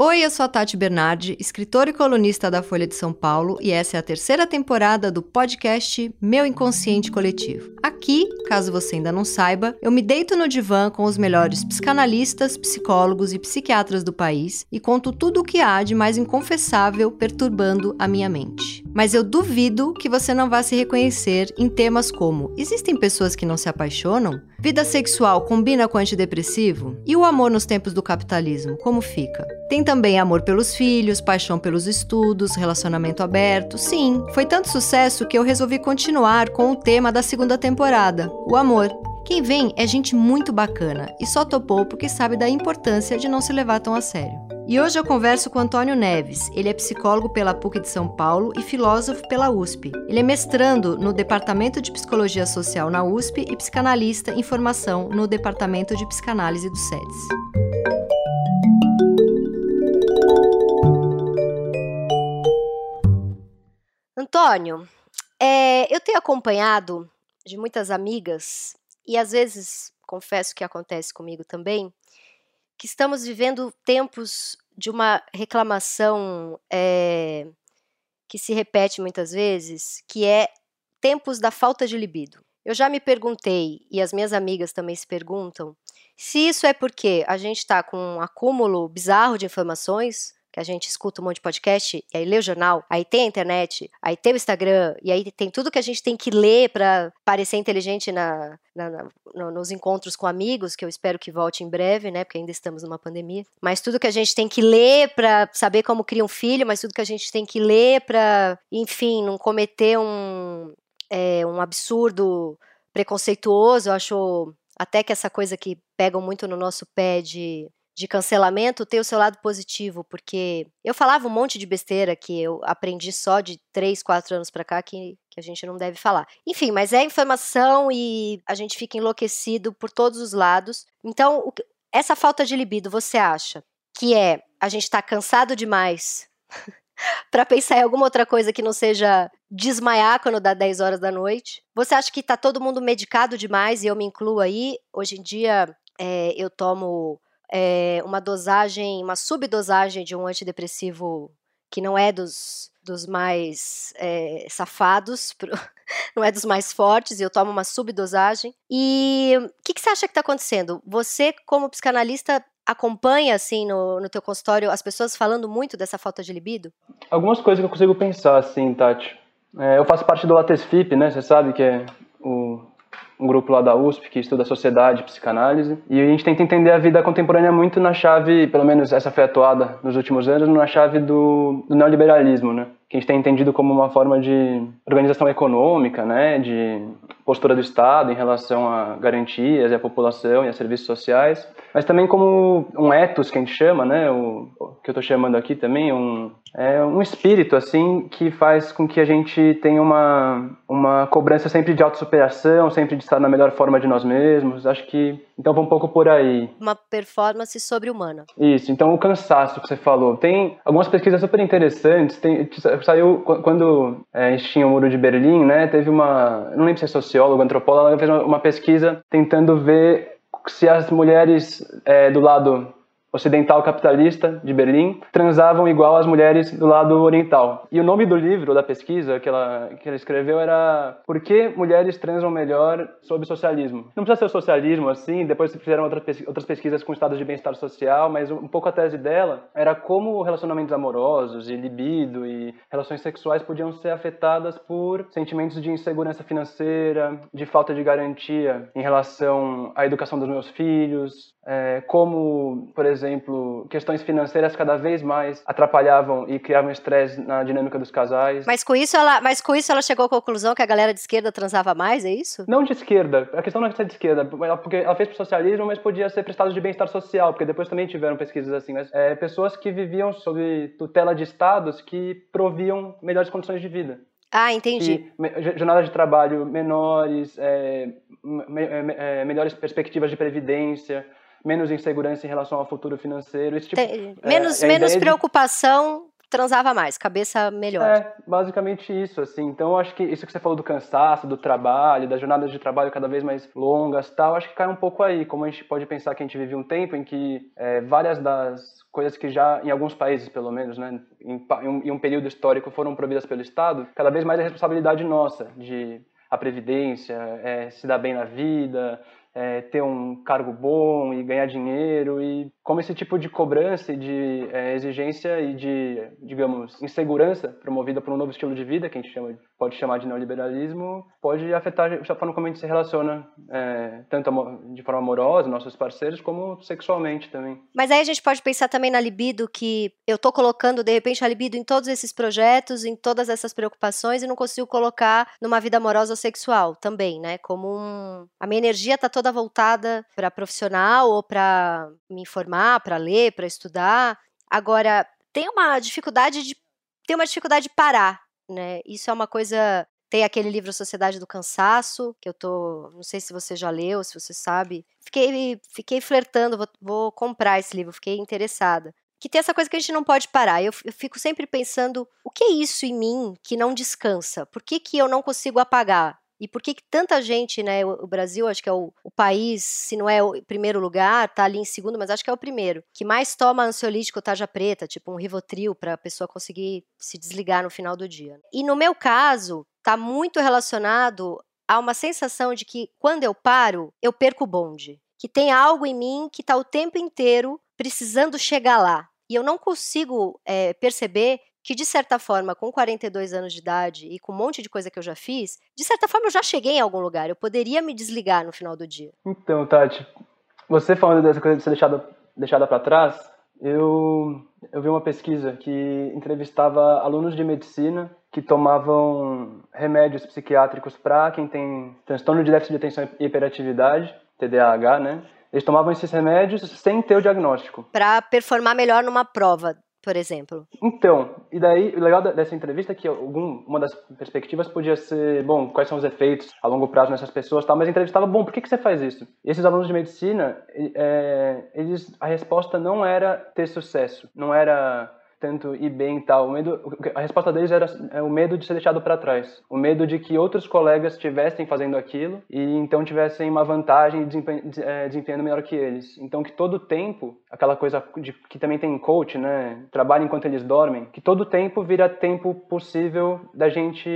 Oi, eu sou a Tati Bernardi, escritora e colunista da Folha de São Paulo, e essa é a terceira temporada do podcast Meu Inconsciente Coletivo. Aqui, caso você ainda não saiba, eu me deito no divã com os melhores psicanalistas, psicólogos e psiquiatras do país e conto tudo o que há de mais inconfessável perturbando a minha mente. Mas eu duvido que você não vá se reconhecer em temas como: existem pessoas que não se apaixonam? Vida sexual combina com antidepressivo? E o amor nos tempos do capitalismo, como fica? Tem também amor pelos filhos, paixão pelos estudos, relacionamento aberto. Sim, foi tanto sucesso que eu resolvi continuar com o tema da segunda temporada, o amor. Quem vem é gente muito bacana e só topou porque sabe da importância de não se levar tão a sério. E hoje eu converso com Antônio Neves. Ele é psicólogo pela PUC de São Paulo e filósofo pela USP. Ele é mestrando no Departamento de Psicologia Social na USP e psicanalista em formação no Departamento de Psicanálise do SEDES. Antônio, é, eu tenho acompanhado de muitas amigas e às vezes confesso que acontece comigo também, que estamos vivendo tempos de uma reclamação é, que se repete muitas vezes, que é tempos da falta de libido. Eu já me perguntei, e as minhas amigas também se perguntam, se isso é porque a gente está com um acúmulo bizarro de informações, a gente escuta um monte de podcast, e aí lê o jornal, aí tem a internet, aí tem o Instagram, e aí tem tudo que a gente tem que ler para parecer inteligente na, na, na, nos encontros com amigos, que eu espero que volte em breve, né? Porque ainda estamos numa pandemia. Mas tudo que a gente tem que ler para saber como cria um filho, mas tudo que a gente tem que ler para, enfim, não cometer um, é, um absurdo preconceituoso. Eu acho até que essa coisa que pegam muito no nosso pé de de cancelamento tem o seu lado positivo, porque eu falava um monte de besteira que eu aprendi só de 3, 4 anos para cá que, que a gente não deve falar. Enfim, mas é informação e a gente fica enlouquecido por todos os lados. Então, o, essa falta de libido, você acha que é a gente tá cansado demais para pensar em alguma outra coisa que não seja desmaiar quando dá 10 horas da noite? Você acha que tá todo mundo medicado demais e eu me incluo aí? Hoje em dia é, eu tomo é, uma dosagem, uma subdosagem de um antidepressivo que não é dos, dos mais é, safados, pro, não é dos mais fortes, e eu tomo uma subdosagem. E o que, que, você acha que está acontecendo? Você, como psicanalista, acompanha, assim, no, no teu consultório, as pessoas falando muito dessa falta de libido? Algumas coisas que eu consigo pensar, assim, Tati. É, eu faço parte do ATESFIP, né? Você sabe que é o um grupo lá da USP que estuda sociedade psicanálise. E a gente tenta entender a vida contemporânea muito na chave, pelo menos essa foi atuada nos últimos anos, na chave do, do neoliberalismo, né? Que a gente tem entendido como uma forma de organização econômica, né? De postura do Estado em relação a garantias e a população e a serviços sociais, mas também como um ethos que a gente chama, né? O que eu estou chamando aqui também, um, é um espírito assim que faz com que a gente tenha uma, uma cobrança sempre de autossuperação, sempre de estar na melhor forma de nós mesmos. Acho que então vai um pouco por aí. Uma performance sobre-humana. Isso. Então o cansaço que você falou. Tem algumas pesquisas super interessantes. Tem, saiu quando é, tinha o Muro de Berlim, né? Teve uma, não lembro se é sociólogo, antropólogo, ela fez uma, uma pesquisa tentando ver se as mulheres é, do lado ocidental capitalista de Berlim transavam igual as mulheres do lado oriental. E o nome do livro, da pesquisa que ela, que ela escreveu era Por que mulheres transam melhor sob socialismo? Não precisa ser o socialismo assim, depois fizeram outras pesquisas com estados de bem-estar social, mas um pouco a tese dela era como relacionamentos amorosos e libido e relações sexuais podiam ser afetadas por sentimentos de insegurança financeira, de falta de garantia em relação à educação dos meus filhos, é, como, por exemplo, questões financeiras cada vez mais atrapalhavam e criavam estresse na dinâmica dos casais. Mas com isso ela, mas com isso ela chegou à conclusão que a galera de esquerda transava mais, é isso? Não de esquerda. A questão não é de esquerda, porque ela fez pro socialismo, mas podia ser prestado de bem-estar social, porque depois também tiveram pesquisas assim, mas é, pessoas que viviam sob tutela de estados que proviam melhores condições de vida. Ah, entendi. E, jornadas de trabalho menores, é, me, é, melhores perspectivas de previdência, menos insegurança em relação ao futuro financeiro. Esse tipo, Tem, menos é, menos preocupação transava mais, cabeça melhor. É, basicamente isso, assim. Então, eu acho que isso que você falou do cansaço, do trabalho, das jornadas de trabalho cada vez mais longas tal, acho que cai um pouco aí. Como a gente pode pensar que a gente vive um tempo em que é, várias das coisas que já, em alguns países pelo menos, né, em, em um período histórico foram providas pelo Estado, cada vez mais é responsabilidade nossa de a previdência, é, se dar bem na vida, é, ter um cargo bom e ganhar dinheiro e como esse tipo de cobrança e de é, exigência e de, digamos, insegurança promovida por um novo estilo de vida, que a gente chama, pode chamar de neoliberalismo, pode afetar a forma como a gente se relaciona, é, tanto de forma amorosa, nossos parceiros, como sexualmente também. Mas aí a gente pode pensar também na libido, que eu estou colocando, de repente, a libido em todos esses projetos, em todas essas preocupações, e não consigo colocar numa vida amorosa ou sexual também, né? Como um... A minha energia está toda voltada para profissional ou para me informar, para ler, para estudar. Agora, tem uma dificuldade de tem uma dificuldade de parar, né? Isso é uma coisa tem aquele livro Sociedade do Cansaço, que eu tô, não sei se você já leu, se você sabe. Fiquei fiquei flertando, vou, vou comprar esse livro, fiquei interessada que tem essa coisa que a gente não pode parar. Eu, eu, fico sempre pensando, o que é isso em mim que não descansa? Por que, que eu não consigo apagar? E por que, que tanta gente, né? O, Brasil, acho que é o, o, país, se não é o primeiro lugar, tá ali em segundo, mas acho que é o primeiro, que mais toma ansiolítico tarja preta, tipo um Rivotril, para a pessoa conseguir se desligar no final do dia. E no meu caso, tá muito relacionado a uma sensação de que quando eu paro, eu perco o bonde. Que tem algo em mim que tá o tempo inteiro precisando chegar lá. E eu não consigo é, perceber que de certa forma, com 42 anos de idade e com um monte de coisa que eu já fiz, de certa forma eu já cheguei em algum lugar. Eu poderia me desligar no final do dia. Então, Tati, você falando dessa coisa de ser deixada, deixada para trás, eu, eu vi uma pesquisa que entrevistava alunos de medicina que tomavam remédios psiquiátricos para quem tem transtorno de déficit de atenção e hiperatividade, TDAH, né? Eles tomavam esses remédios sem ter o diagnóstico. Para performar melhor numa prova por exemplo? Então, e daí o legal dessa entrevista é que algum, uma das perspectivas podia ser, bom, quais são os efeitos a longo prazo nessas pessoas, tal, mas a entrevista estava, bom, por que, que você faz isso? E esses alunos de medicina, é, eles, a resposta não era ter sucesso, não era tanto ir bem e tal. O medo, a resposta deles era é, o medo de ser deixado para trás, o medo de que outros colegas estivessem fazendo aquilo e então tivessem uma vantagem é, desempenhando melhor que eles. Então que todo tempo, aquela coisa de, que também tem em coach, né, trabalha enquanto eles dormem, que todo tempo vira tempo possível da gente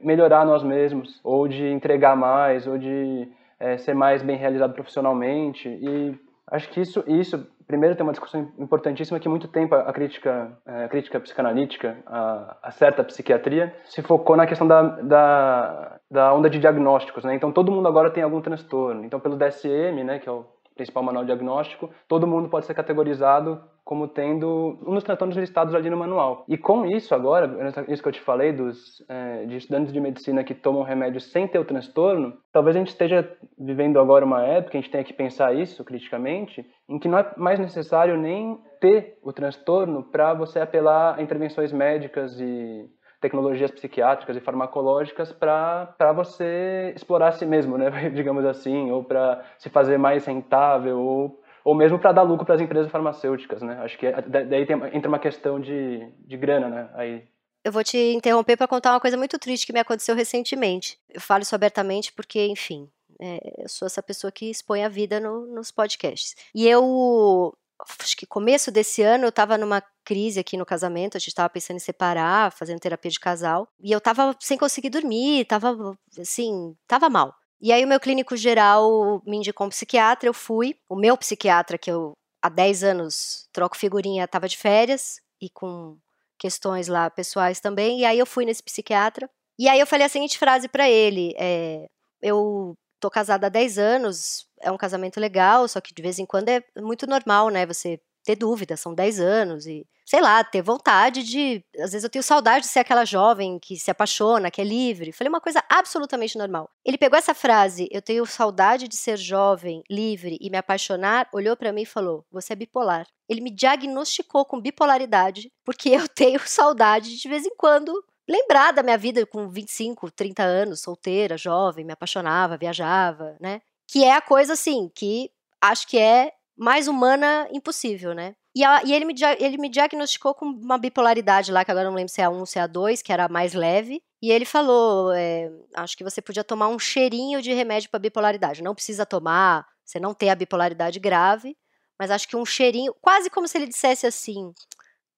melhorar nós mesmos ou de entregar mais ou de é, ser mais bem realizado profissionalmente e acho que isso isso primeiro tem uma discussão importantíssima que muito tempo a crítica, é, a crítica psicanalítica, a, a certa psiquiatria, se focou na questão da, da, da onda de diagnósticos, né? Então todo mundo agora tem algum transtorno. Então pelo DSM, né, que é o principal manual diagnóstico, todo mundo pode ser categorizado como tendo um dos transtornos listados ali no manual. E com isso agora, isso que eu te falei dos é, de estudantes de medicina que tomam remédio sem ter o transtorno, talvez a gente esteja vivendo agora uma época, a gente tenha que pensar isso criticamente, em que não é mais necessário nem ter o transtorno para você apelar a intervenções médicas e tecnologias psiquiátricas e farmacológicas para você explorar a si mesmo, né, digamos assim, ou para se fazer mais rentável, ou, ou mesmo para dar lucro para as empresas farmacêuticas. Né? Acho que daí tem, entra uma questão de, de grana né, aí. Eu vou te interromper para contar uma coisa muito triste que me aconteceu recentemente. Eu falo isso abertamente porque, enfim, é, eu sou essa pessoa que expõe a vida no, nos podcasts. E eu acho que começo desse ano eu estava numa crise aqui no casamento, a gente estava pensando em separar, fazendo terapia de casal, e eu estava sem conseguir dormir, estava assim, estava mal. E aí o meu clínico geral me indicou um psiquiatra, eu fui. O meu psiquiatra, que eu há 10 anos troco figurinha, estava de férias e com questões lá pessoais também, e aí eu fui nesse psiquiatra. E aí eu falei a seguinte frase para ele, é, eu tô casada há 10 anos, é um casamento legal, só que de vez em quando é muito normal, né? Você ter dúvida, são 10 anos e, sei lá, ter vontade de. Às vezes eu tenho saudade de ser aquela jovem que se apaixona, que é livre. Falei uma coisa absolutamente normal. Ele pegou essa frase, eu tenho saudade de ser jovem, livre e me apaixonar, olhou para mim e falou: Você é bipolar. Ele me diagnosticou com bipolaridade, porque eu tenho saudade de, de vez em quando lembrar da minha vida com 25, 30 anos, solteira, jovem, me apaixonava, viajava, né? Que é a coisa assim, que acho que é mais humana impossível, né? E, a, e ele, me, ele me diagnosticou com uma bipolaridade lá, que agora não lembro se é a 1 ou se é a 2, que era mais leve. E ele falou: é, acho que você podia tomar um cheirinho de remédio para bipolaridade. Não precisa tomar, você não tem a bipolaridade grave, mas acho que um cheirinho, quase como se ele dissesse assim: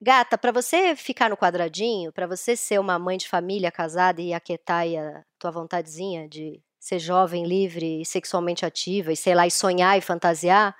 Gata, para você ficar no quadradinho, para você ser uma mãe de família casada e aquietar a tua vontadezinha de ser jovem, livre sexualmente ativa e sei lá, e sonhar e fantasiar,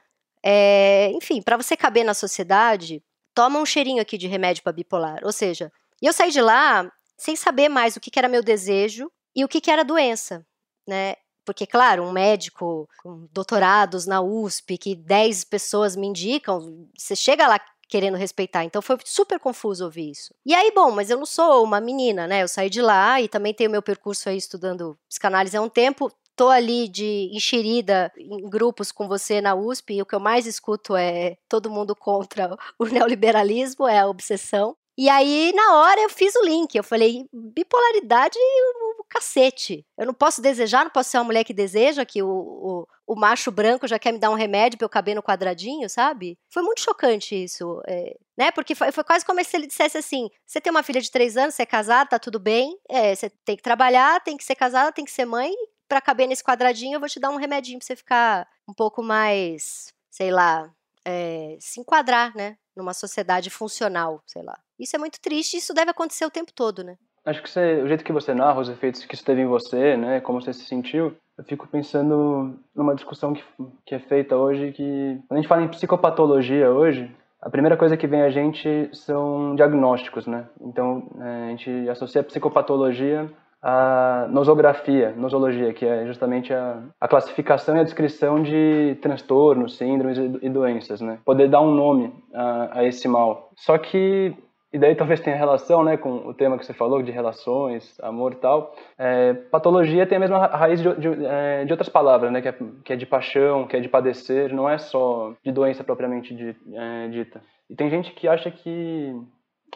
é, enfim, para você caber na sociedade, toma um cheirinho aqui de remédio para bipolar. Ou seja, eu saí de lá sem saber mais o que, que era meu desejo e o que, que era doença, né? Porque, claro, um médico com doutorados na USP, que 10 pessoas me indicam, você chega lá querendo respeitar. Então foi super confuso ouvir isso. E aí, bom, mas eu não sou uma menina, né? Eu saí de lá e também tenho meu percurso aí estudando psicanálise há um tempo tô ali de enxerida em grupos com você na USP e o que eu mais escuto é todo mundo contra o neoliberalismo, é a obsessão. E aí, na hora, eu fiz o link. Eu falei, bipolaridade o, o cacete. Eu não posso desejar, não posso ser uma mulher que deseja que o, o, o macho branco já quer me dar um remédio pra eu caber no quadradinho, sabe? Foi muito chocante isso. É, né? Porque foi, foi, quase como se ele dissesse assim: você tem uma filha de três anos, você é casada, tá tudo bem, é, você tem que trabalhar, tem que ser casada, tem que ser mãe, para caber nesse quadradinho, eu vou te dar um remedinho pra você ficar um pouco mais, sei lá, é, se enquadrar, né? Numa sociedade funcional, sei lá. Isso é muito triste isso deve acontecer o tempo todo, né? Acho que você, o jeito que você narra os efeitos que isso teve em você, né? Como você se sentiu, eu fico pensando numa discussão que, que é feita hoje, que quando a gente fala em psicopatologia hoje, a primeira coisa que vem a gente são diagnósticos, né? Então, é, a gente associa a psicopatologia a nosografia, nosologia, que é justamente a, a, classificação e a descrição de transtornos, síndromes e, doenças, né? Poder dar um nome a, a, esse mal. Só que, e daí talvez tenha relação né, com o tema que você falou, de relações, amor e tal, é, patologia tem a mesma raiz de, de, é, de outras palavras, né? Que é, que é, de paixão, que é de padecer, não é só de doença propriamente de, é, dita. E tem gente que acha que,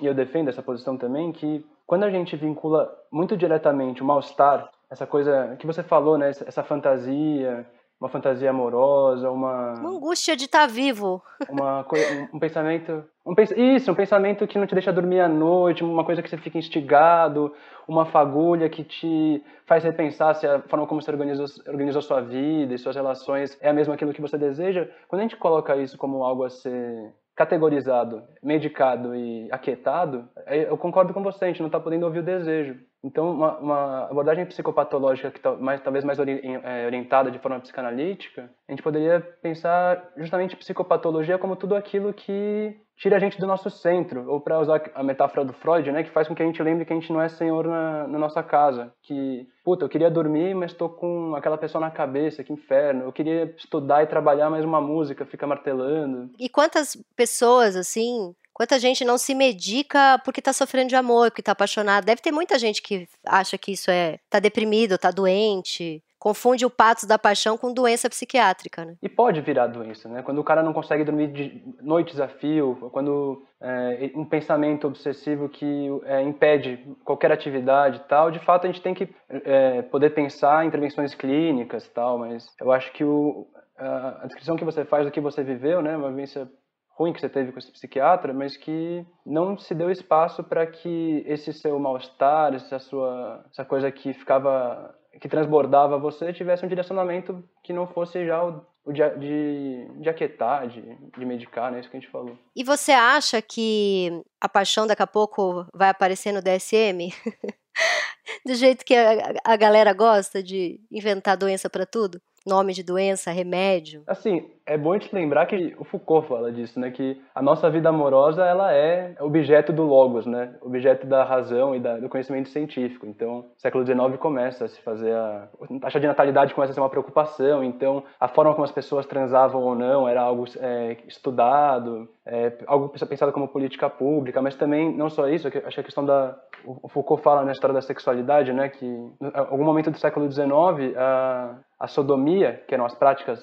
e eu defendo essa posição também, que quando a gente vincula muito diretamente o mal-estar, essa coisa que você falou, né, essa fantasia, uma fantasia amorosa, uma uma angústia de estar tá vivo, uma um, um pensamento, um isso, um pensamento que não te deixa dormir à noite, uma coisa que você fica instigado, uma fagulha que te faz repensar se a forma como você organizou, organizou sua vida e suas relações é a mesma aquilo que você deseja. Quando a gente coloca isso como algo a ser categorizado, medicado e aquietado, eu concordo com você, a gente não está podendo ouvir o desejo. Então, uma, uma abordagem psicopatológica que mais, talvez mais é, orientada de forma psicanalítica, a gente poderia pensar justamente psicopatologia como tudo aquilo que tira a gente do nosso centro, ou para usar a metáfora do Freud, né, que faz com que a gente lembre que a gente não é senhor na, na nossa casa, que, puta, eu queria dormir, mas estou com aquela pessoa na cabeça, que inferno, eu queria estudar e trabalhar, mas uma música fica martelando. E quantas pessoas, assim, Quanta gente não se medica porque está sofrendo de amor, porque está apaixonado. Deve ter muita gente que acha que isso é. tá deprimido, tá doente. Confunde o patos da paixão com doença psiquiátrica, né? E pode virar doença, né? Quando o cara não consegue dormir de noites a fio, quando é, um pensamento obsessivo que é, impede qualquer atividade e tal, de fato a gente tem que é, poder pensar em intervenções clínicas e tal, mas eu acho que o, a, a descrição que você faz do que você viveu, né? Uma vivência ruim que você teve com esse psiquiatra, mas que não se deu espaço para que esse seu mal-estar, essa sua essa coisa que ficava que transbordava você tivesse um direcionamento que não fosse já o, de, de, de aquietar, de, de medicar, né? Isso que a gente falou. E você acha que a paixão daqui a pouco vai aparecer no DSM? Do jeito que a, a galera gosta de inventar doença para tudo? Nome de doença, remédio? Assim, é bom te lembrar que o Foucault fala disso, né? Que a nossa vida amorosa ela é objeto do logos, né? Objeto da razão e da, do conhecimento científico. Então, século XIX começa a se fazer a, a taxa de natalidade começa a ser uma preocupação. Então, a forma como as pessoas transavam ou não era algo é, estudado, é, algo pensado como política pública. Mas também não só isso. Acho que a questão da o Foucault fala na história da sexualidade, né? Que em algum momento do século XIX a, a sodomia, que eram as práticas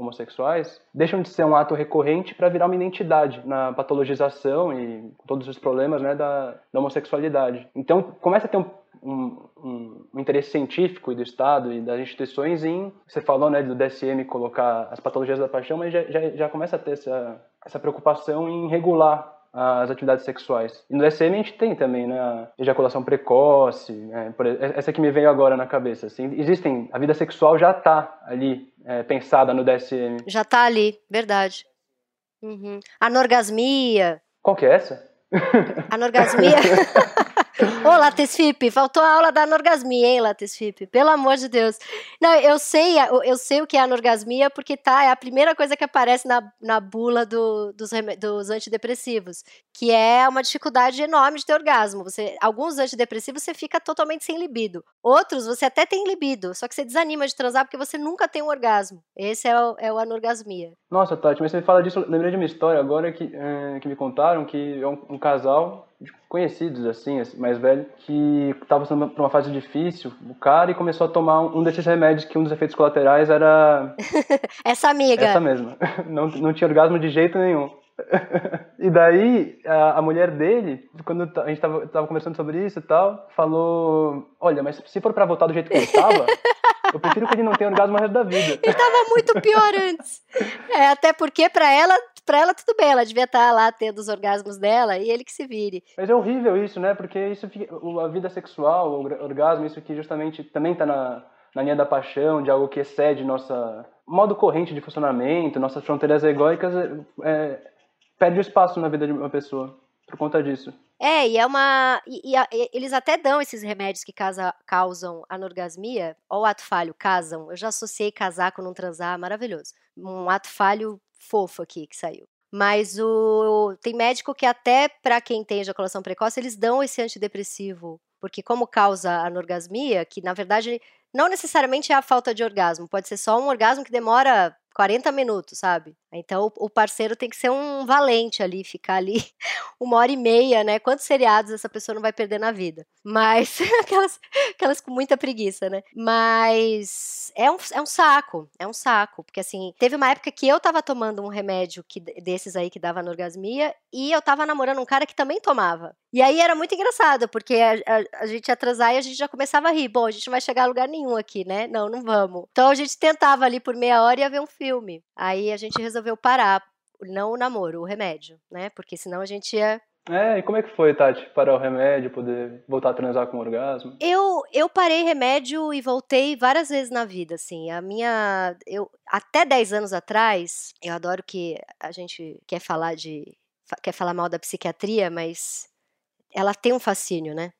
homossexuais deixam de ser um ato recorrente para virar uma identidade na patologização e todos os problemas né, da, da homossexualidade. Então começa a ter um, um, um, interesse científico do Estado e das instituições em, você falou, né, do DSM colocar as patologias da paixão, mas já, já, já começa a ter essa, essa preocupação em regular as atividades sexuais. E no DSM a gente tem também, né, a ejaculação precoce, né, essa que me veio agora na cabeça. Assim, existem, a vida sexual já está ali é, pensada no DSM. Já está ali, verdade. Uhum. Anorgasmia. Qual que é essa? Anorgasmia. Ô, Latesfip, faltou a aula da anorgasmia, hein, Latesfip? Pelo amor de Deus. Não, eu sei, eu sei o que é anorgasmia porque tá, é a primeira coisa que aparece na, na bula do, dos, dos antidepressivos, que é uma dificuldade enorme de ter orgasmo. Você, alguns antidepressivos você fica totalmente sem libido. Outros você até tem libido, só que você desanima de transar porque você nunca tem um orgasmo. Esse é o, é o anorgasmia. Nossa, Tati, mas você fala disso, lembrei de uma história agora que, é, que me contaram que é um, um casal conhecidos, assim, mais velho, que estava passando por uma fase difícil, o cara, e começou a tomar um desses remédios que um dos efeitos colaterais era... Essa amiga. Essa mesma. Não, não tinha orgasmo de jeito nenhum. e daí, a, a, mulher dele, quando a gente tava, tava conversando sobre isso e tal, falou: Olha, mas se for para voltar do jeito que ele estava, eu prefiro que ele não tenha orgasmo o resto da vida. Ele tava muito pior antes. É, até porque para ela pra ela tudo bem, ela devia estar tá lá tendo os orgasmos dela e ele que se vire. Mas é horrível isso, né? Porque isso fica, a vida sexual, o orgasmo, isso que justamente também tá na, na linha da paixão, de algo que excede nossa modo corrente de funcionamento, nossas fronteiras egóicas, é, perde espaço na vida de uma pessoa por conta disso. É, e é uma. E, e, eles até dão esses remédios que casa, causam anorgasmia, ou ato falho, casam. Eu já associei casar com não transar, maravilhoso. Um ato falho fofo aqui que saiu. Mas o tem médico que até para quem tem ejaculação precoce, eles dão esse antidepressivo, porque como causa anorgasmia, que na verdade não necessariamente é a falta de orgasmo, pode ser só um orgasmo que demora 40 minutos, sabe? Então o parceiro tem que ser um valente ali, ficar ali uma hora e meia, né? Quantos seriados essa pessoa não vai perder na vida? Mas aquelas, aquelas com muita preguiça, né? Mas é um, é um saco, é um saco. Porque assim, teve uma época que eu tava tomando um remédio que, desses aí que dava anorgasmia e eu tava namorando um cara que também tomava. E aí era muito engraçado, porque a, a, a gente ia atrasar e a gente já começava a rir. Bom, a gente não vai chegar a lugar nenhum aqui, né? Não, não vamos. Então a gente tentava ali por meia hora e ia ver um filme. Aí a gente resolveu parar, não o namoro, o remédio, né? Porque senão a gente ia é, e como é que foi, Tati, parar o remédio, poder voltar a transar com orgasmo? Eu, eu parei remédio e voltei várias vezes na vida, assim. A minha. Eu, até 10 anos atrás, eu adoro que a gente quer falar de. quer falar mal da psiquiatria, mas ela tem um fascínio, né?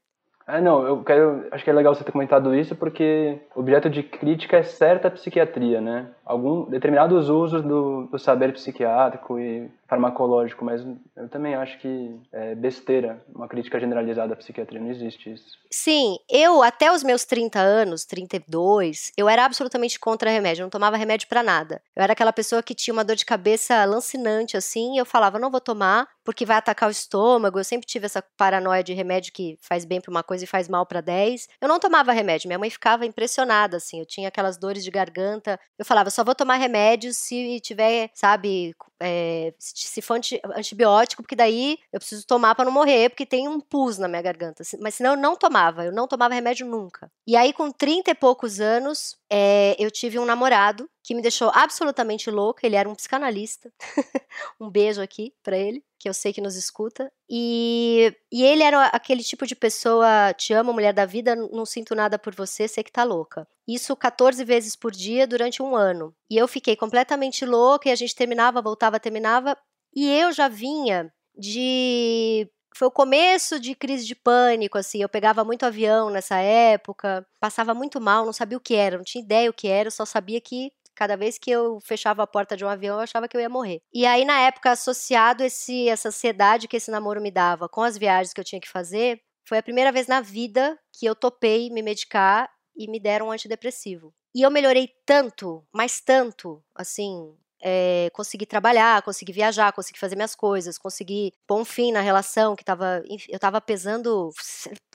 É, não, eu quero. Acho que é legal você ter comentado isso, porque objeto de crítica é certa psiquiatria, né? Algum determinados usos do, do saber psiquiátrico e farmacológico, mas eu também acho que é besteira uma crítica generalizada à psiquiatria, não existe isso. Sim, eu até os meus 30 anos, 32, eu era absolutamente contra remédio, eu não tomava remédio para nada. Eu era aquela pessoa que tinha uma dor de cabeça lancinante assim, e eu falava, não vou tomar porque vai atacar o estômago. Eu sempre tive essa paranoia de remédio que faz bem para uma coisa e faz mal para 10. Eu não tomava remédio, minha mãe ficava impressionada assim, eu tinha aquelas dores de garganta. Eu falava, só vou tomar remédio se tiver, sabe, é, se for anti, antibiótico, porque daí eu preciso tomar para não morrer, porque tem um pus na minha garganta. Mas senão eu não tomava, eu não tomava remédio nunca. E aí, com 30 e poucos anos, é, eu tive um namorado que me deixou absolutamente louca. Ele era um psicanalista. um beijo aqui para ele, que eu sei que nos escuta. E, e ele era aquele tipo de pessoa: te amo, mulher da vida, não sinto nada por você, sei que tá louca. Isso 14 vezes por dia durante um ano. E eu fiquei completamente louca e a gente terminava, voltava, terminava. E eu já vinha de foi o começo de crise de pânico, assim. Eu pegava muito avião nessa época, passava muito mal, não sabia o que era, não tinha ideia o que era, só sabia que cada vez que eu fechava a porta de um avião, eu achava que eu ia morrer. E aí, na época, associado esse, essa ansiedade que esse namoro me dava com as viagens que eu tinha que fazer, foi a primeira vez na vida que eu topei me medicar e me deram um antidepressivo. E eu melhorei tanto, mas tanto, assim, é, conseguir trabalhar, conseguir viajar, conseguir fazer minhas coisas, conseguir pôr um fim na relação que tava. Eu tava pesando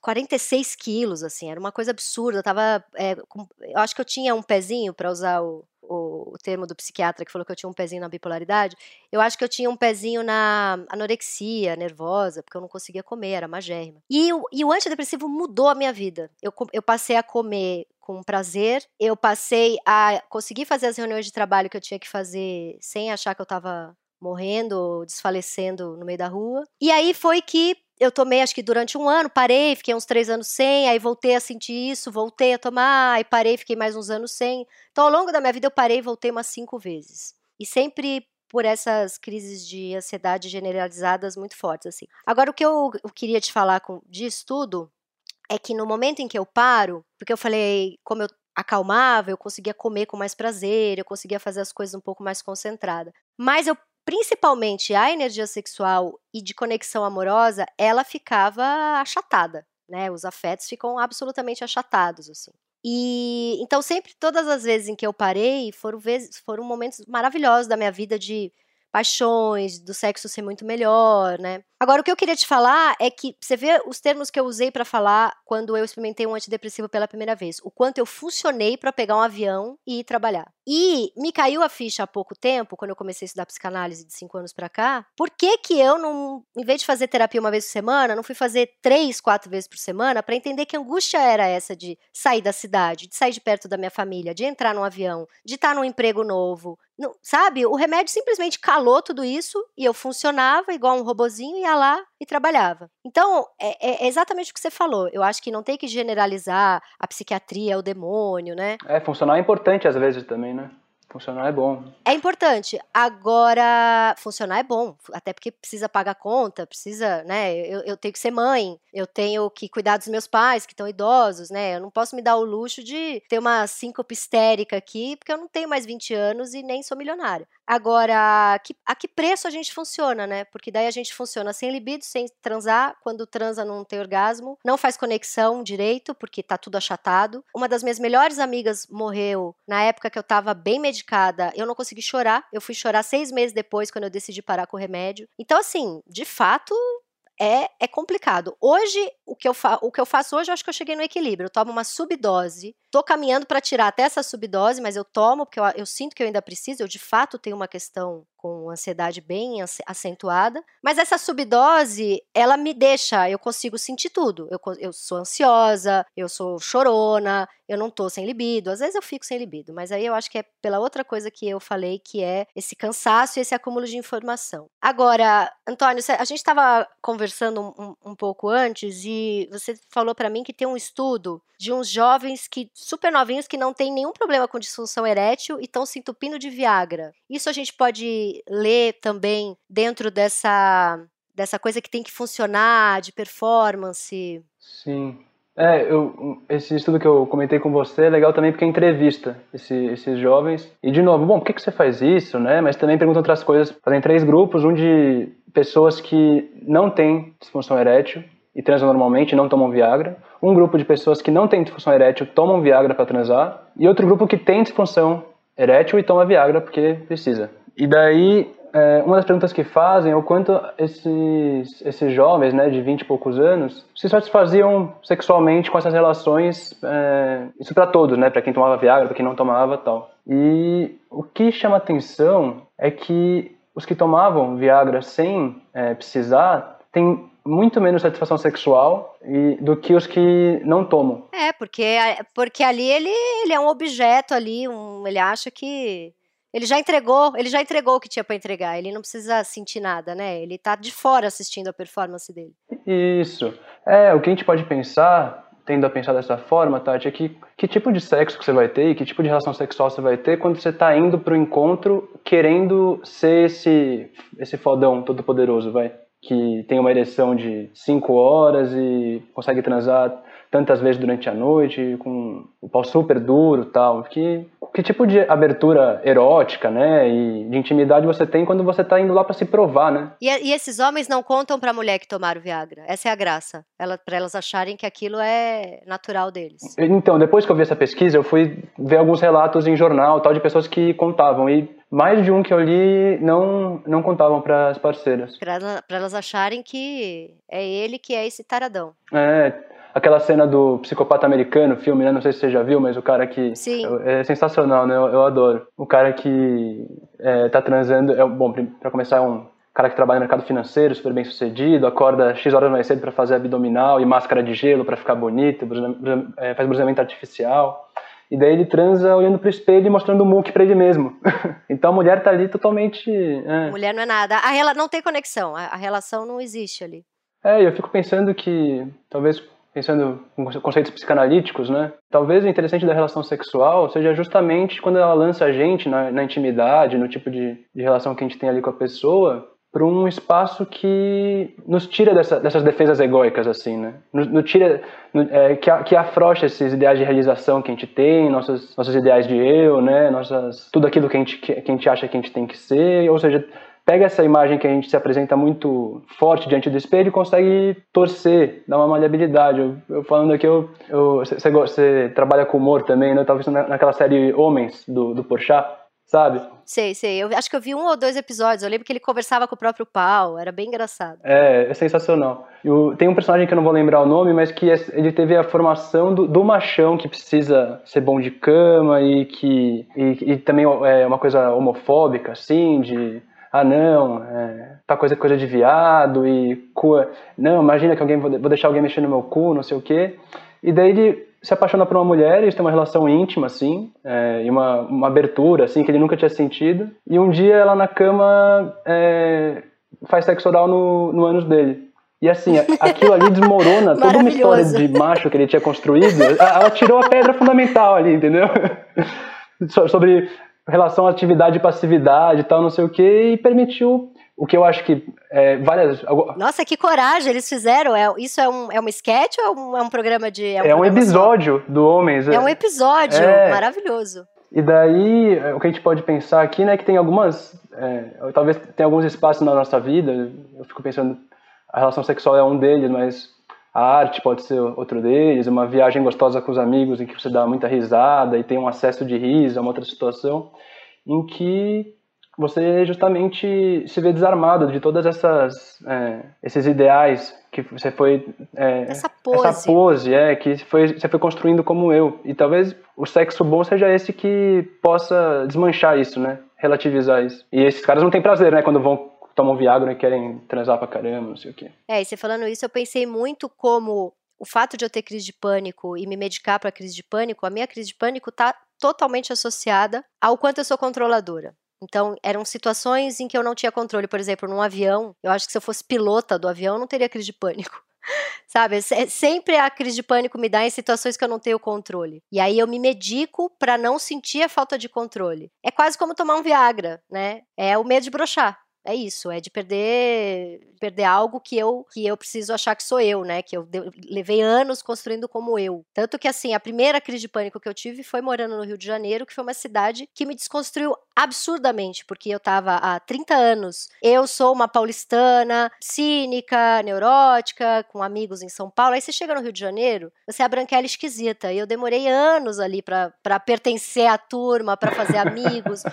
46 quilos, assim, era uma coisa absurda. Eu tava. É, com, eu acho que eu tinha um pezinho para usar o, o, o, termo do psiquiatra que falou que eu tinha um pezinho na bipolaridade, eu acho que eu tinha um pezinho na anorexia nervosa, porque eu não conseguia comer, era magérrima. E, o, e o antidepressivo mudou a minha vida. Eu, eu passei a comer com prazer, eu passei a conseguir fazer as reuniões de trabalho que eu tinha que fazer sem achar que eu estava morrendo, desfalecendo no meio da rua. E aí foi que eu tomei, acho que durante um ano, parei, fiquei uns três anos sem, aí voltei a sentir isso, voltei a tomar, aí parei, fiquei mais uns anos sem. Então, ao longo da minha vida, eu parei e voltei umas cinco vezes. E sempre por essas crises de ansiedade generalizadas muito fortes, assim. Agora, o que eu, eu queria te falar com, disso tudo é que no momento em que eu paro, porque eu falei, como eu acalmava, eu conseguia comer com mais prazer, eu conseguia fazer as coisas um pouco mais concentrada. Mas eu principalmente a energia sexual e de conexão amorosa, ela ficava achatada, né? Os afetos ficam absolutamente achatados, assim. E então sempre todas as vezes em que eu parei foram vezes, foram momentos maravilhosos da minha vida de paixões, do sexo ser muito melhor, né? Agora, o que eu queria te falar é que você vê os termos que eu usei para falar quando eu experimentei um antidepressivo pela primeira vez. O quanto eu funcionei para pegar um avião e ir trabalhar. E me caiu a ficha há pouco tempo, quando eu comecei a estudar psicanálise de cinco anos para cá, por que que eu não, em vez de fazer terapia uma vez por semana, não fui fazer três, quatro vezes por semana para entender que angústia era essa de sair da cidade, de sair de perto da minha família, de entrar num avião, de estar num emprego novo, não, sabe? O remédio simplesmente calou tudo isso e eu funcionava igual um robozinho, ia lá e trabalhava. Então, é, é, exatamente o que você falou. Eu acho que não tem que generalizar a psiquiatria, o demônio, né? É, funcionar é importante às vezes também, né? Funcionar é bom. É importante. Agora, funcionar é bom, até porque precisa pagar conta, precisa, né? Eu, eu, tenho que ser mãe, eu tenho que cuidar dos meus pais que estão idosos, né? Eu não posso me dar o luxo de ter uma síncope histérica aqui, porque eu não tenho mais 20 anos e nem sou milionária. Agora, que, a que preço a gente funciona, né? Porque daí a gente funciona sem libido, sem transar, quando transa não tem orgasmo, não faz conexão direito, porque tá tudo achatado. Uma das minhas melhores amigas morreu na época que eu tava bem medicada, eu não consegui chorar, eu fui chorar seis meses depois, quando eu decidi parar com o remédio. Então, assim, de fato, é, é complicado. Hoje, o que, eu o que eu faço hoje, eu acho que eu cheguei no equilíbrio. Eu tomo uma subdose, tô caminhando para tirar até essa subdose, mas eu tomo porque eu, eu, sinto que eu ainda preciso. Eu, de fato, tenho uma questão com ansiedade bem acentuada. Mas essa subdose, ela me deixa, eu consigo sentir tudo. Eu, eu sou ansiosa, eu sou chorona, eu não tô sem libido. Às vezes eu fico sem libido, mas aí eu acho que é pela outra coisa que eu falei, que é esse cansaço e esse acúmulo de informação. Agora, Antônio, a gente estava conversando um, um, pouco antes e você falou para mim que tem um estudo de uns jovens que super novinhos que não tem nenhum problema com disfunção erétil e estão se entupindo de Viagra. Isso a gente pode ler também dentro dessa, dessa coisa que tem que funcionar, de performance? Sim. É, eu, esse estudo que eu comentei com você é legal também porque entrevista esse, esses jovens. E, de novo, bom, por que, que você faz isso, né? Mas também pergunta outras coisas. Fazem três grupos, um de pessoas que não têm disfunção erétil e transam normalmente não tomam Viagra. Um grupo de pessoas que não têm disfunção erétil tomam Viagra para transar. E outro grupo que tem disfunção erétil e toma Viagra porque precisa. E daí, é, uma das perguntas que fazem é o quanto esses, esses jovens, né, de 20 e poucos anos, se satisfaziam sexualmente com essas relações, é, isso para todos, né, para quem tomava Viagra, para quem não tomava tal. E o que chama atenção é que os que tomavam Viagra sem é, precisar têm muito menos satisfação sexual e, do que os que não tomam. É, porque, porque ali ele, ele é um objeto ali, um, ele acha que ele já entregou, ele já entregou o que tinha para entregar. Ele não precisa sentir nada, né? Ele tá de fora assistindo a performance dele. Isso. É, o que a gente pode pensar, tendo a pensar dessa forma, Tati, é que que tipo de sexo que você vai ter e que tipo de relação sexual você vai ter quando você tá indo pro encontro querendo ser esse esse fodão todo poderoso, vai? Que tem uma ereção de 5 horas e consegue transar tantas vezes durante a noite, com o pau super duro tal. Que, que tipo de abertura erótica, né, e de intimidade você tem quando você tá indo lá para se provar, né? E, e, esses homens não contam pra mulher que tomaram Viagra. Essa é a graça. Ela, pra elas acharem que aquilo é natural deles. Então, depois que eu vi essa pesquisa, eu fui ver alguns relatos em jornal tal de pessoas que contavam. E mais de um que eu li não, não contavam para as parceiras. Para elas acharem que é ele que é esse taradão. É, aquela cena do psicopata americano, filme, né? Não sei se você já viu, mas o cara que. Sim. É sensacional, né? Eu, eu adoro. O cara que é, tá transando. É, bom, pra começar, é um cara que trabalha no mercado financeiro, super bem sucedido, acorda X horas mais cedo para fazer abdominal e máscara de gelo para ficar bonito, é, faz bronzeamento artificial. E daí ele transa olhando pro espelho e mostrando o muque para ele mesmo. então a mulher tá ali totalmente. É. Mulher não é nada. A rela não tem conexão, a relação não existe ali. É, eu fico pensando que, talvez pensando em conceitos psicanalíticos, né? Talvez o interessante da relação sexual seja justamente quando ela lança a gente na, na intimidade, no tipo de, de relação que a gente tem ali com a pessoa, para um espaço que nos tira dessa, dessas defesas egóicas, assim, né? Nos, nos tira, é, que, que afrouxa esses ideais de realização que a gente tem, nossos, nossos ideais de eu, né? Nossas, tudo aquilo que a, gente, que, que a gente acha que a gente tem que ser, ou seja, pega essa imagem que a gente se apresenta muito forte diante do espelho e consegue torcer, dar uma maleabilidade. Eu, eu falando aqui, eu, você, trabalha com humor também, né? Eu tava naquela série Homens, do, do Porchat, sabe? Sei, sei. Eu acho que eu vi um ou dois episódios. Eu lembro que ele conversava com o próprio pau. Era bem engraçado. É, é sensacional. Eu, tem um personagem que eu não vou lembrar o nome, mas que é, ele teve a formação do, do, machão que precisa ser bom de cama e que e, e também é uma coisa homofóbica, assim, de ah não, é, tá coisa coisa de viado e cu, não, imagina que alguém vou deixar alguém mexer no meu cu, não sei o quê. E daí ele se apaixona por uma mulher, eles têm uma relação íntima, assim, é, e uma, uma abertura, assim, que ele nunca tinha sentido. E um dia ela na cama é, faz sexo oral no, no ânus dele. E assim, aquilo ali desmorona toda uma história de macho que ele tinha construído. Ela tirou a pedra fundamental ali, entendeu? Sobre relação à atividade e passividade e tal, não sei o que, e permitiu o que eu acho que é, várias. Nossa, que coragem eles fizeram! É, isso é um, é um sketch ou é um, é um programa de. É um, é um episódio só? do Homens. É um episódio é. maravilhoso. E daí, o que a gente pode pensar aqui, né, que tem algumas. É, talvez tenha alguns espaços na nossa vida. Eu fico pensando, a relação sexual é um deles, mas a arte pode ser outro deles, uma viagem gostosa com os amigos em que você dá muita risada e tem um acesso de riso, é uma outra situação em que você justamente se vê desarmado de todas essas é, esses ideais que você foi é, essa pose, essa pose é que foi, você foi construindo como eu. E talvez o sexo bom seja esse que possa desmanchar isso né? Relativizar isso. E esses caras não têm prazer né quando vão tomam Viagra e querem transar pra caramba, não sei o quê. É, e você falando isso, eu pensei muito como o fato de eu ter crise de pânico e me medicar para crise de pânico, a minha crise de pânico tá totalmente associada ao quanto eu sou controladora. Então, eram situações em que eu não tinha controle. Por exemplo, num avião, eu acho que se eu fosse pilota do avião, eu não teria crise de pânico. Sabe? Sempre a crise de pânico me dá em situações que eu não tenho controle. E aí eu me medico para não sentir a falta de controle. É quase como tomar um Viagra, né? É o medo de brochar é isso, é de perder perder algo que eu que eu preciso achar que sou eu, né? Que eu levei anos construindo como eu. Tanto que assim, a primeira crise de pânico que eu tive foi morando no Rio de Janeiro, que foi uma cidade que me desconstruiu absurdamente, porque eu tava há 30 anos. Eu sou uma paulistana, cínica, neurótica, com amigos em São Paulo. Aí você chega no Rio de Janeiro, você é a branquela esquisita. E eu demorei anos ali para pertencer à turma, para fazer amigos.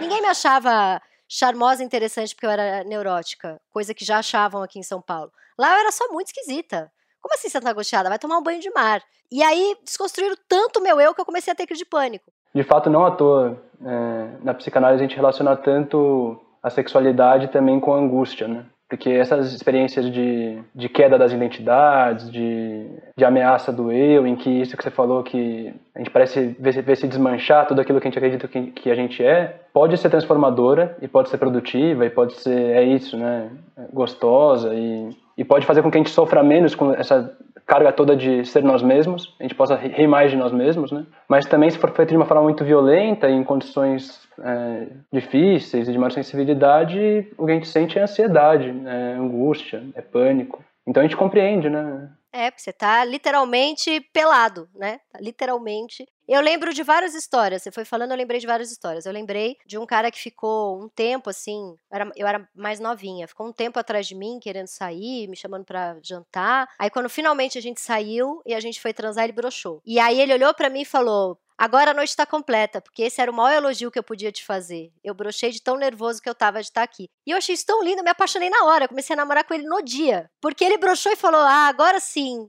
Ninguém me achava charmosa e interessante porque eu era neurótica, coisa que já achavam aqui em São Paulo. Lá eu era só muito esquisita. Como assim você tá angustiada? Vai tomar um banho de mar. E aí desconstruíram tanto o meu eu que eu comecei a ter crise de pânico. De fato, não à toa. É, na psicanálise a gente relaciona tanto a sexualidade também com a angústia, né? Porque essas experiências de, de queda das identidades, de, de ameaça do eu, em que isso que você falou, que a gente parece ver, ver se desmanchar tudo aquilo que a gente acredita que, que a gente é, pode ser transformadora e pode ser produtiva e pode ser, é isso, né, gostosa e, e pode fazer com que a gente sofra menos com essa carga toda de ser nós mesmos, a gente possa rir mais de nós mesmos, né? Mas também se for feito de uma forma muito violenta, em condições é, difíceis e de maior sensibilidade, o que a gente sente é ansiedade, é angústia, é pânico. Então a gente compreende, né? É, porque você tá literalmente pelado, né? Tá literalmente. Eu lembro de várias histórias. Você foi falando, eu lembrei de várias histórias. Eu lembrei de um cara que ficou um tempo assim. Era, eu era mais novinha. Ficou um tempo atrás de mim, querendo sair, me chamando para jantar. Aí, quando finalmente a gente saiu e a gente foi transar, ele broxou. E aí ele olhou para mim e falou: Agora a noite está completa, porque esse era o maior elogio que eu podia te fazer. Eu brochei de tão nervoso que eu tava de estar tá aqui. E eu achei isso tão lindo, me apaixonei na hora. Comecei a namorar com ele no dia. Porque ele brochou e falou: Ah, agora sim,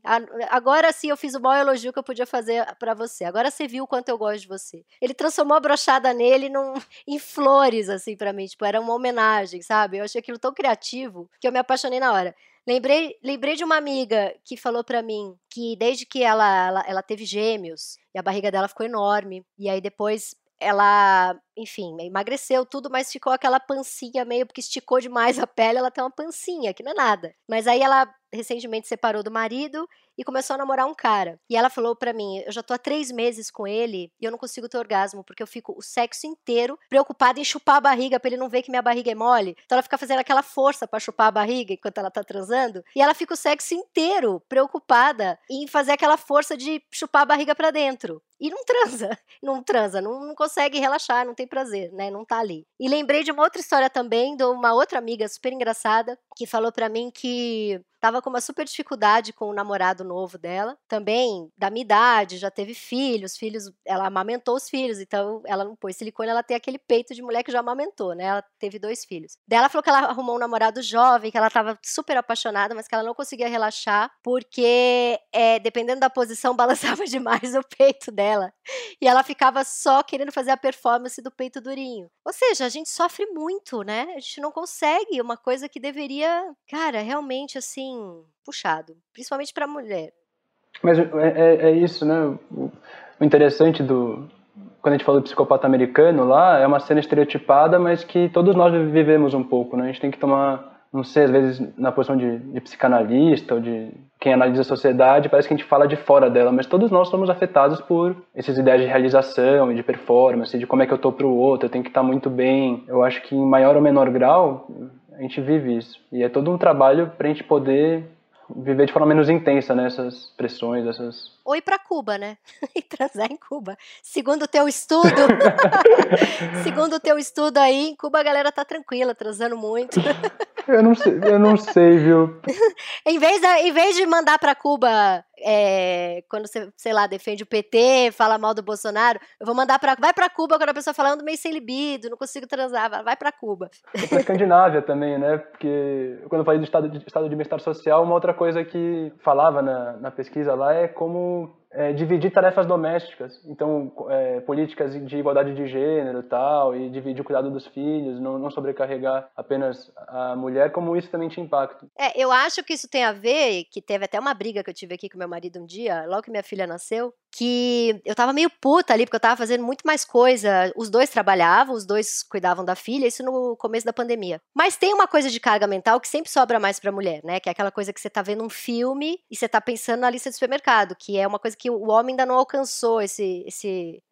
agora sim eu fiz o maior elogio que eu podia fazer para você. Agora você viu o quanto eu gosto de você. Ele transformou a brochada nele num, em flores, assim, para mim. Tipo, era uma homenagem, sabe? Eu achei aquilo tão criativo que eu me apaixonei na hora. Lembrei, lembrei de uma amiga que falou para mim que desde que ela, ela, ela teve gêmeos e a barriga dela ficou enorme, e aí depois ela, enfim, emagreceu tudo, mas ficou aquela pancinha meio porque esticou demais a pele, ela tem uma pancinha, que não é nada. Mas aí ela recentemente separou do marido e começou a namorar um cara. E ela falou para mim: eu já tô há três meses com ele e eu não consigo ter orgasmo, porque eu fico o sexo inteiro preocupada em chupar a barriga pra ele não ver que minha barriga é mole. Então ela fica fazendo aquela força para chupar a barriga enquanto ela tá transando. E ela fica o sexo inteiro preocupada em fazer aquela força de chupar a barriga para dentro. E não transa, não transa, não, não, consegue relaxar, não tem prazer, né? Não tá ali. E lembrei de uma outra história também, de uma outra amiga super engraçada, que falou para mim que tava com uma super dificuldade com o namorado novo dela, também da minha idade, já teve filhos, filhos, ela amamentou os filhos, então ela não pôs silicone, ela tem aquele peito de mulher que já amamentou, né? Ela teve dois filhos. Daí ela falou que ela arrumou um namorado jovem, que ela tava super apaixonada, mas que ela não conseguia relaxar, porque é, dependendo da posição, balançava demais o peito dela. E ela ficava só querendo fazer a performance do peito durinho. Ou seja, a gente sofre muito, né? A gente não consegue uma coisa que deveria, cara, realmente assim, puxado, principalmente para mulher. Mas é, é, é, isso, né? O, o interessante do quando a gente fala do psicopata americano lá, é uma cena estereotipada, mas que todos nós vivemos um pouco, né? A gente tem que tomar, não sei, às vezes na posição de, de psicanalista ou de quem analisa a sociedade, parece que a gente fala de fora dela, mas todos nós somos afetados por essas ideias de realização e de performance, de como é que eu tô pro outro, eu tenho que estar tá muito bem. Eu acho que em maior ou menor grau, a gente vive isso. E é todo um trabalho para a gente poder viver de forma menos intensa nessas né, pressões, essas. Ou ir para Cuba, né? e transar em Cuba. Segundo o teu estudo, segundo o teu estudo aí, em Cuba a galera tá tranquila, transando muito. eu não sei, eu não sei, viu? em vez de, em vez de mandar para Cuba é, quando você, sei lá, defende o PT, fala mal do Bolsonaro, eu vou mandar para vai para Cuba quando a pessoa falando meio sem libido, não consigo transar, vai para Cuba. Para Escandinávia também, né? Porque quando eu falei do estado de, estado de bem-estar social, uma outra coisa que falava na, na pesquisa lá é como é, dividir tarefas domésticas, então é, políticas de igualdade de gênero e tal, e dividir o cuidado dos filhos, não, não, sobrecarregar apenas a mulher, como isso também tinha impacto. É, eu acho que isso tem a ver, que teve até uma briga que eu tive aqui com meu marido um dia, logo que minha filha nasceu, que eu tava meio puta ali, porque eu tava fazendo muito mais coisa. Os dois trabalhavam, os dois cuidavam da filha, isso no começo da pandemia. Mas tem uma coisa de carga mental que sempre sobra mais pra mulher, né? Que é aquela coisa que você tá vendo um filme e você tá pensando na lista de supermercado, que é uma coisa que o homem ainda não alcançou esse, esse,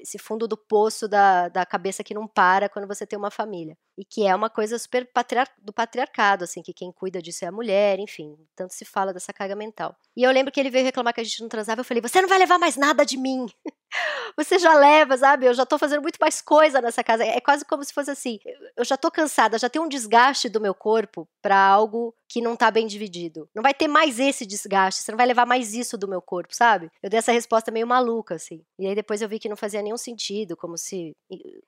esse, fundo do poço da, da cabeça que não para quando você tem uma família. E que é uma coisa super patriar do patriarcado, assim, que quem cuida disso é a mulher, enfim. Tanto se fala dessa carga mental. E eu lembro que ele veio reclamar que a gente não transava, eu falei, você não vai levar mais mais nada de mim. Você já leva, sabe? Eu já tô fazendo muito mais coisa nessa casa. É quase como se fosse assim: eu já tô cansada, já tem um desgaste do meu corpo para algo que não tá bem dividido. Não vai ter mais esse desgaste, você não vai levar mais isso do meu corpo, sabe? Eu dei essa resposta meio maluca, assim. E aí depois eu vi que não fazia nenhum sentido, como se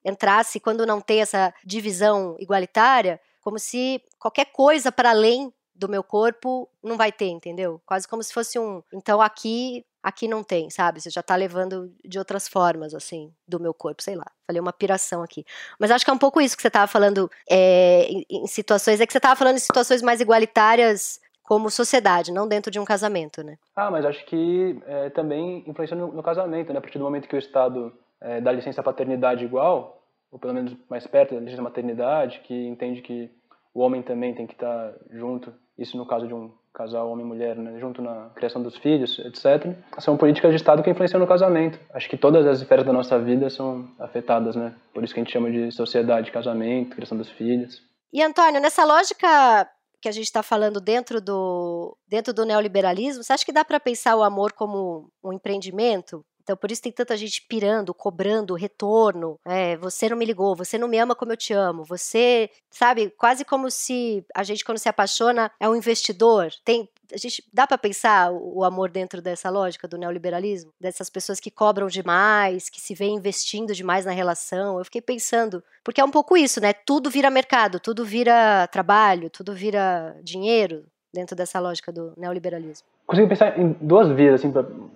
entrasse, quando não tem essa divisão igualitária, como se qualquer coisa para além do meu corpo não vai ter, entendeu? Quase como se fosse um. Então aqui aqui não tem, sabe? Você já tá levando de outras formas, assim, do meu corpo, sei lá. Falei uma piração aqui. Mas acho que é um pouco isso que você tava falando é, em, em, situações. É que você tava falando em situações mais igualitárias como sociedade, não dentro de um casamento, né? Ah, mas acho que é, também influencia no, no, casamento, né? A partir do momento que o Estado é, dá licença paternidade igual, ou pelo menos mais perto da licença maternidade, que entende que o homem também tem que estar junto, isso no caso de um casal homem e mulher, né, junto na criação dos filhos, etc. São políticas de Estado que influenciam no casamento. Acho que todas as esferas da nossa vida são afetadas, né? Por isso que a gente chama de sociedade, casamento, criação dos filhos. E Antônio, nessa lógica que a gente está falando dentro do dentro do neoliberalismo, você acha que dá para pensar o amor como um empreendimento? Então, por isso tem tanta gente pirando, cobrando retorno. É, você não me ligou, você não me ama como eu te amo. Você, sabe, quase como se a gente, quando se apaixona, é um investidor. Tem, a gente dá para pensar o, amor dentro dessa lógica do neoliberalismo, dessas pessoas que cobram demais, que se vêem investindo demais na relação. Eu fiquei pensando, porque é um pouco isso, né? Tudo vira mercado, tudo vira trabalho, tudo vira dinheiro dentro dessa lógica do neoliberalismo. Consigo pensar em duas vias assim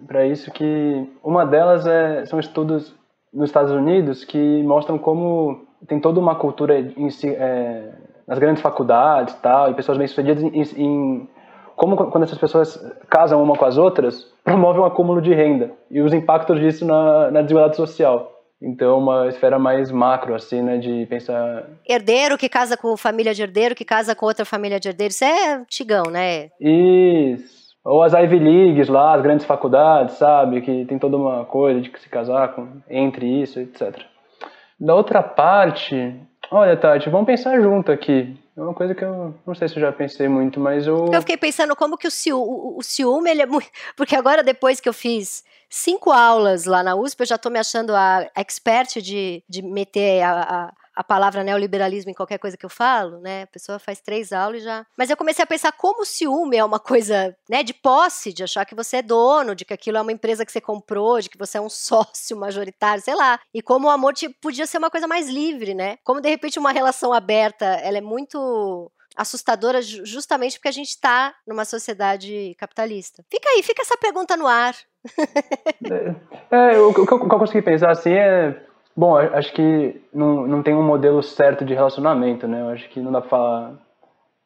para isso que uma delas é, são estudos nos Estados Unidos que mostram como tem toda uma cultura em é, nas grandes faculdades tal e pessoas bem sucedidas em, em como quando essas pessoas casam uma com as outras, promove um acúmulo de renda e os impactos disso na, na desigualdade social. Então, uma esfera mais macro, assim, né, de pensar... Herdeiro que casa com família de herdeiro, que casa com outra família de herdeiro, isso é antigão, né? Isso. Ou as Ivy Leagues lá, as grandes faculdades, sabe? Que tem toda uma coisa de se casar com, entre isso, etc. Da outra parte, olha, Tati, vamos pensar junto aqui. É uma coisa que eu não sei se eu já pensei muito, mas eu. Eu fiquei pensando como que o, ciú, o, o ciúme, ele é muito. Porque agora, depois que eu fiz cinco aulas lá na USP, eu já estou me achando a expert de, de meter a, a a palavra neoliberalismo em qualquer coisa que eu falo, né? A pessoa faz três aulas e já. Mas eu comecei a pensar como o ciúme é uma coisa, né, de posse, de achar que você é dono, de que aquilo é uma empresa que você comprou, de que você é um sócio majoritário, sei lá. E como o amor podia ser uma coisa mais livre, né? Como de repente uma relação aberta, ela é muito assustadora justamente porque a gente está numa sociedade capitalista. Fica aí, fica essa pergunta no ar. é, é, o, o que eu consegui pensar assim é Bom, acho que não, não tem um modelo certo de relacionamento, né? Eu acho que não dá pra falar.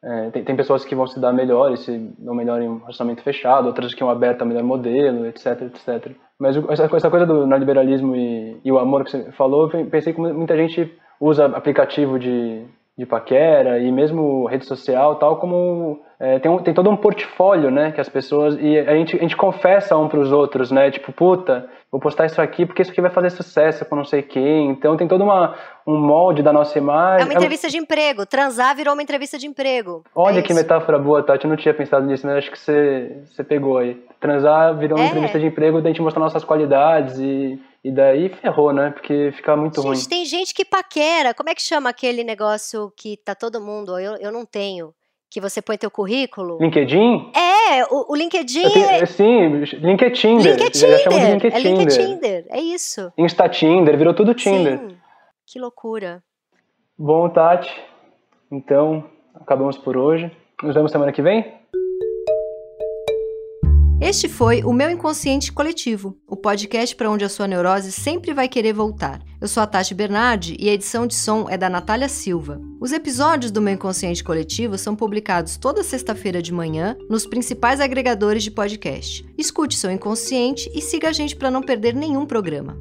É, tem, tem pessoas que vão se dar melhor e se dão melhor em um relacionamento fechado, outras que vão aberto a melhor modelo, etc, etc. Mas essa, essa coisa do neoliberalismo e, e o amor que você falou, pensei que muita gente usa aplicativo de, de paquera e mesmo rede social tal como é, tem, um, tem todo um portfólio, né, que as pessoas e a gente, a gente confessa um para os outros, né, tipo, puta, vou postar isso aqui porque isso aqui vai fazer sucesso com não sei quem, então tem todo uma, um molde da nossa imagem. É uma entrevista é... de emprego, transar virou uma entrevista de emprego. Olha é que metáfora boa, Tati, eu não tinha pensado nisso, mas acho que você, você pegou aí. Transar virou uma é. entrevista de emprego, da gente mostrar nossas qualidades e e daí ferrou, né? Porque fica muito gente, ruim. Gente, tem gente que paquera. Como é que chama aquele negócio que tá todo mundo? Eu, eu não tenho que você põe teu currículo. LinkedIn? É, o, o LinkedIn tenho, é... Sim, LinkedIn. LinkedIn. É LinkedIn, é isso. Insta Tinder, virou tudo Tinder. Sim, que loucura. Bom, Tati, então acabamos por hoje. Nos vemos semana que vem? Este foi o Meu Inconsciente Coletivo, o podcast para onde a sua neurose sempre vai querer voltar. Eu sou a Tati Bernardi e a edição de som é da Natália Silva. Os episódios do Meu Inconsciente Coletivo são publicados toda sexta-feira de manhã nos principais agregadores de podcast. Escute seu inconsciente e siga a gente para não perder nenhum programa.